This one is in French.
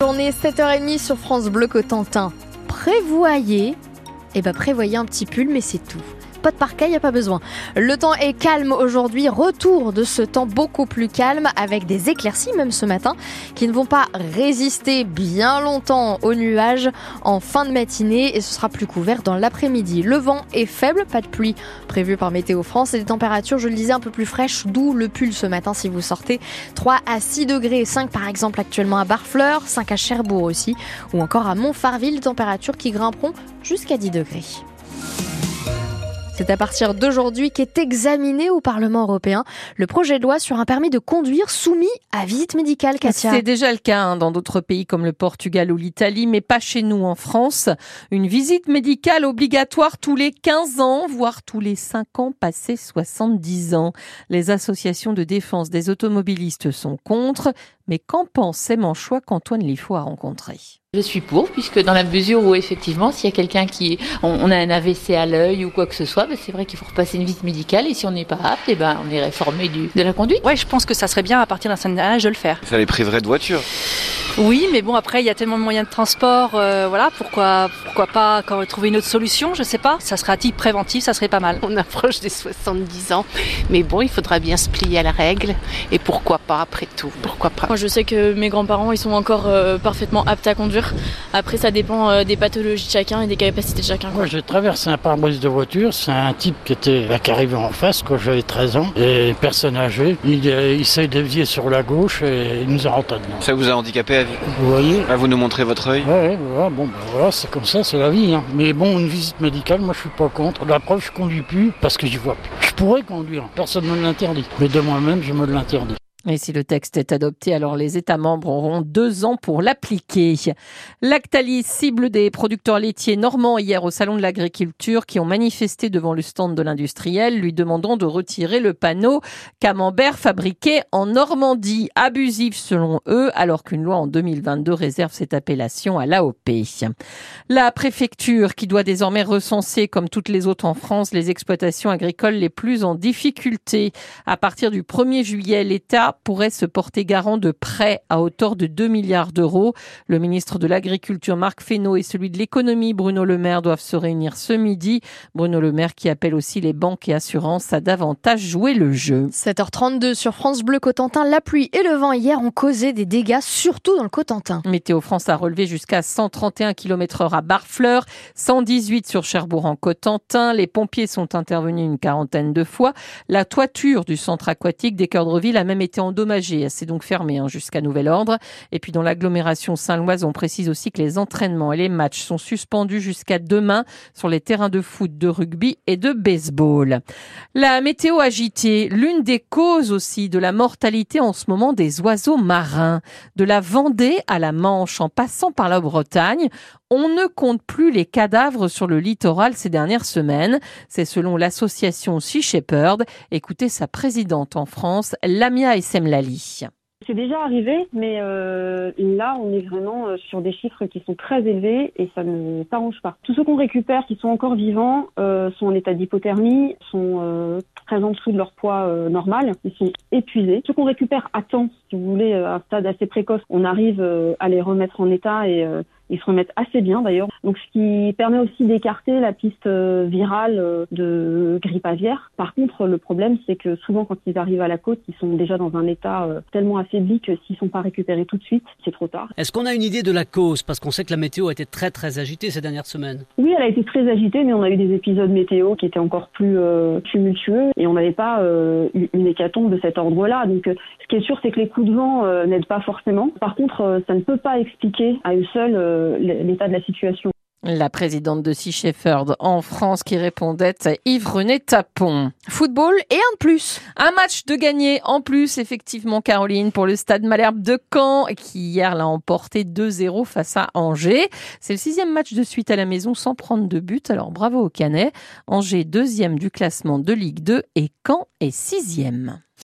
Journée 7h30 sur France Bleu Cotentin. Prévoyez, eh ben prévoyez un petit pull, mais c'est tout. Pas de parquet, il n'y a pas besoin. Le temps est calme aujourd'hui, retour de ce temps beaucoup plus calme avec des éclaircies même ce matin qui ne vont pas résister bien longtemps aux nuages en fin de matinée et ce sera plus couvert dans l'après-midi. Le vent est faible, pas de pluie prévue par Météo France et des températures, je le disais, un peu plus fraîches, d'où le pull ce matin si vous sortez. 3 à 6 degrés, 5 par exemple actuellement à Barfleur, 5 à Cherbourg aussi ou encore à Montfarville, températures qui grimperont jusqu'à 10 degrés. C'est à partir d'aujourd'hui qu'est examiné au Parlement européen le projet de loi sur un permis de conduire soumis à visite médicale, Katia. C'est déjà le cas hein, dans d'autres pays comme le Portugal ou l'Italie, mais pas chez nous en France. Une visite médicale obligatoire tous les 15 ans, voire tous les 5 ans passés 70 ans. Les associations de défense des automobilistes sont contre, mais qu'en pense Manchois qu'Antoine Lifo a rencontré? Je suis pour, puisque dans la mesure où effectivement, s'il y a quelqu'un qui, on, a un AVC à l'œil ou quoi que ce soit, ben, c'est vrai qu'il faut repasser une visite médicale et si on n'est pas apte, et eh ben on est réformé du, de la conduite. Ouais, je pense que ça serait bien à partir d'un certain âge de le faire. Ça les priverait de voiture. Oui, mais bon, après, il y a tellement de moyens de transport, euh, voilà, pourquoi, pourquoi pas quand trouver une autre solution, je sais pas. Ça serait à titre préventif, ça serait pas mal. On approche des 70 ans, mais bon, il faudra bien se plier à la règle, et pourquoi pas après tout, pourquoi pas. Moi, je sais que mes grands-parents, ils sont encore euh, parfaitement aptes à conduire. Après, ça dépend euh, des pathologies de chacun et des capacités de chacun. Moi, j'ai traversé un pare-brise de voiture, c'est un type qui était là, qui arrivait en face quand j'avais 13 ans, et personne âgée. Il, il s'est dévié sur la gauche et il nous a rentré dedans. Ça vous a handicapé à vie Vous voyez vous nous montrez votre œil Ouais, ouais bon, bah, voilà, c'est comme ça, c'est la vie. Hein. Mais bon, une visite médicale, moi je suis pas contre. La preuve, je conduis plus parce que j'y vois plus. Je pourrais conduire, personne ne me l'interdit. Mais de moi-même, je me l'interdis. Et si le texte est adopté, alors les États membres auront deux ans pour l'appliquer. Lactalis cible des producteurs laitiers normands hier au Salon de l'Agriculture qui ont manifesté devant le stand de l'industriel lui demandant de retirer le panneau camembert fabriqué en Normandie, abusif selon eux, alors qu'une loi en 2022 réserve cette appellation à l'AOP. La préfecture qui doit désormais recenser, comme toutes les autres en France, les exploitations agricoles les plus en difficulté. À partir du 1er juillet, l'État pourrait se porter garant de prêts à hauteur de 2 milliards d'euros. Le ministre de l'Agriculture, Marc Fesneau, et celui de l'Économie, Bruno Le Maire, doivent se réunir ce midi. Bruno Le Maire qui appelle aussi les banques et assurances à davantage jouer le jeu. 7h32 sur France Bleu Cotentin. La pluie et le vent hier ont causé des dégâts, surtout dans le Cotentin. Météo France a relevé jusqu'à 131 km heure à Barfleur, 118 sur Cherbourg en Cotentin. Les pompiers sont intervenus une quarantaine de fois. La toiture du centre aquatique des Cœurs de Ville a même été endommagé. C'est donc fermé hein, jusqu'à nouvel ordre. Et puis dans l'agglomération saint-loise, on précise aussi que les entraînements et les matchs sont suspendus jusqu'à demain sur les terrains de foot, de rugby et de baseball. La météo agitée, l'une des causes aussi de la mortalité en ce moment des oiseaux marins. De la Vendée à la Manche en passant par la Bretagne, on ne compte plus les cadavres sur le littoral ces dernières semaines. C'est selon l'association Sea Shepherd. Écoutez sa présidente en France, Lamia C'est déjà arrivé, mais euh, là, on est vraiment euh, sur des chiffres qui sont très élevés et ça ne s'arrange pas. Tous ceux qu'on récupère qui sont encore vivants euh, sont en état d'hypothermie, sont très en dessous de leur poids normal, ils sont épuisés. Ceux qu'on récupère à temps, si vous voulez, à un stade assez précoce, on arrive à les remettre en état et ils se remettent assez bien d'ailleurs. Donc ce qui permet aussi d'écarter la piste euh, virale euh, de grippe aviaire. Par contre, le problème c'est que souvent quand ils arrivent à la côte, ils sont déjà dans un état euh, tellement affaibli que s'ils sont pas récupérés tout de suite, c'est trop tard. Est-ce qu'on a une idée de la cause? Parce qu'on sait que la météo a été très très agitée ces dernières semaines. Oui, elle a été très agitée, mais on a eu des épisodes météo qui étaient encore plus tumultueux et on n'avait pas une hécatombe de cet ordre-là. Donc ce qui est sûr, c'est que les coups de vent n'aident pas forcément. Par contre, ça ne peut pas expliquer à eux seuls l'état de la situation. La présidente de Sea Shepherd en France qui répondait à Yves-René Tapon. Football et un de plus. Un match de gagné en plus, effectivement, Caroline, pour le stade Malherbe de Caen, qui hier l'a emporté 2-0 face à Angers. C'est le sixième match de suite à la maison sans prendre de but. Alors bravo au Canet. Angers deuxième du classement de Ligue 2 et Caen est sixième.